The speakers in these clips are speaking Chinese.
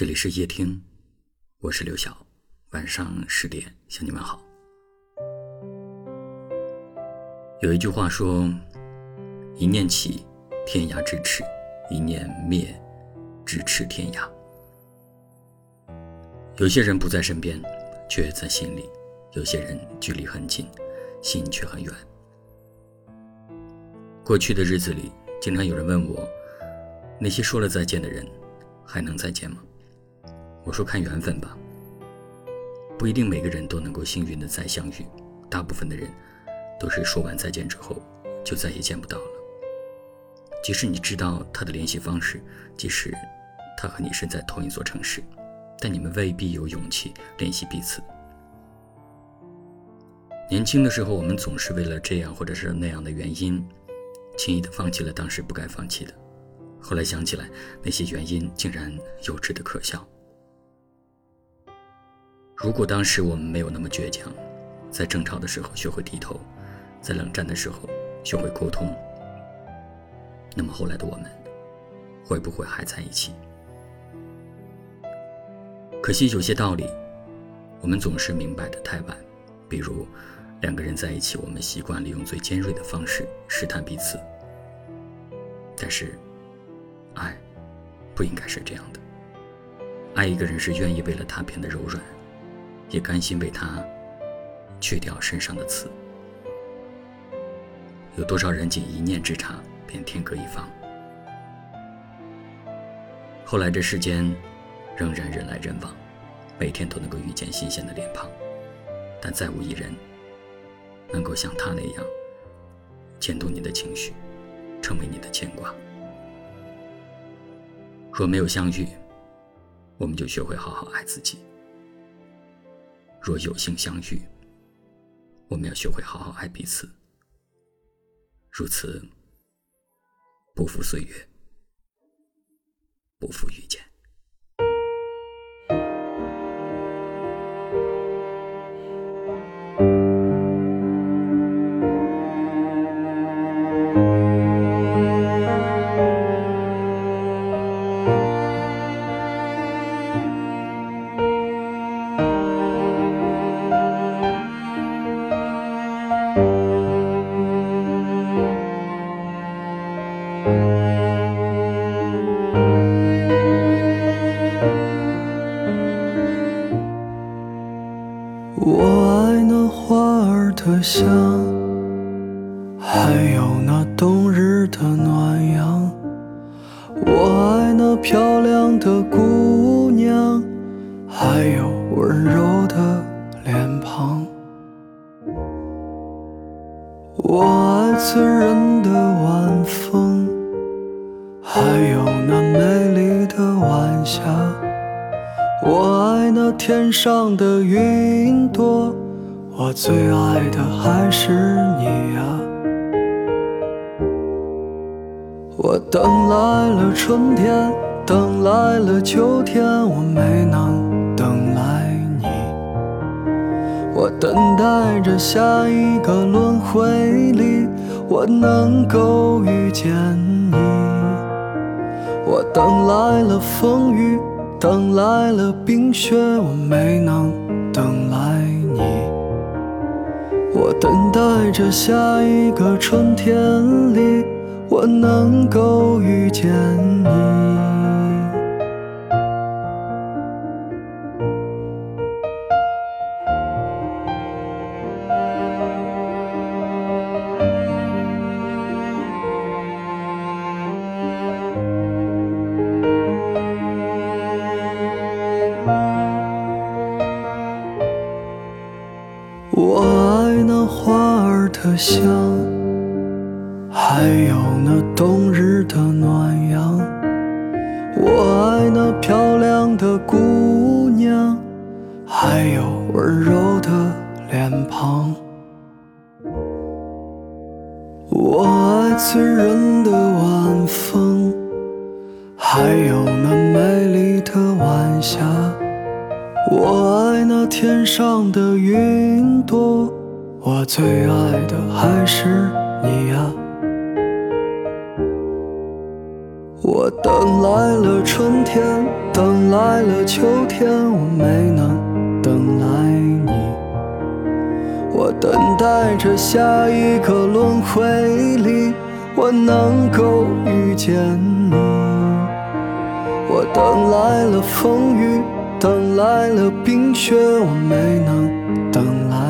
这里是夜听，我是刘晓。晚上十点向你们好。有一句话说：“一念起，天涯咫尺；一念灭，咫尺天涯。”有些人不在身边，却在心里；有些人距离很近，心却很远。过去的日子里，经常有人问我：“那些说了再见的人，还能再见吗？”我说：“看缘分吧，不一定每个人都能够幸运的再相遇，大部分的人都是说完再见之后就再也见不到了。即使你知道他的联系方式，即使他和你身在同一座城市，但你们未必有勇气联系彼此。年轻的时候，我们总是为了这样或者是那样的原因，轻易的放弃了当时不该放弃的。后来想起来，那些原因竟然幼稚的可笑。”如果当时我们没有那么倔强，在争吵的时候学会低头，在冷战的时候学会沟通，那么后来的我们会不会还在一起？可惜有些道理，我们总是明白的太晚。比如，两个人在一起，我们习惯利用最尖锐的方式试探彼此，但是，爱不应该是这样的。爱一个人是愿意为了他变得柔软。也甘心为他去掉身上的刺。有多少人仅一念之差便天各一方？后来这世间仍然人来人往，每天都能够遇见新鲜的脸庞，但再无一人能够像他那样牵动你的情绪，成为你的牵挂。若没有相遇，我们就学会好好爱自己。若有幸相遇，我们要学会好好爱彼此。如此，不负岁月，不负遇见。我爱那花儿的香，还有那冬日的暖阳。我爱那漂亮的姑娘，还有温柔的脸庞。我爱醉人的晚风，还有那美丽的晚霞。我爱那天上的云朵，我最爱的还是你呀。我等来了春天，等来了秋天，我没能等来你。我等待着下一个轮回里，我能够遇见你。我等来了风雨。等来了冰雪，我没能等来你。我等待着下一个春天里，我能够遇见你。的香，还有那冬日的暖阳。我爱那漂亮的姑娘，还有温柔的脸庞。我爱醉人的晚风，还有那美丽的晚霞。我爱那天上的云朵，我最爱的还是你呀。我等来了春天，等来了秋天，我没能等来你。我等待着下一个轮回里，我能够遇见你。我等来了风雨，等来了冰雪，我没能等来。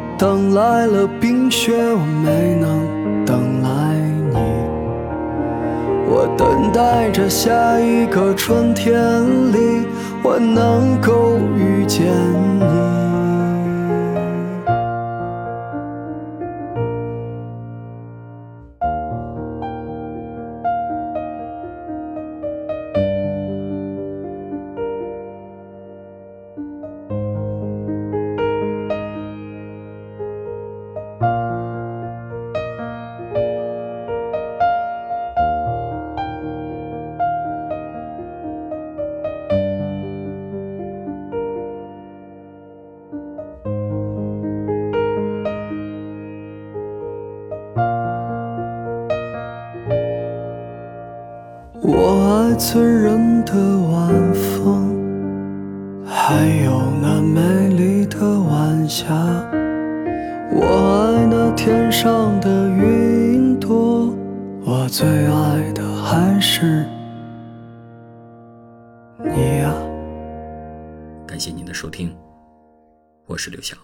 等来了冰雪，我没能等来你。我等待着下一个春天里，我能够遇见你。我爱醉人的晚风，还有那美丽的晚霞。我爱那天上的云朵，我最爱的还是你呀。感谢您的收听，我是刘晓。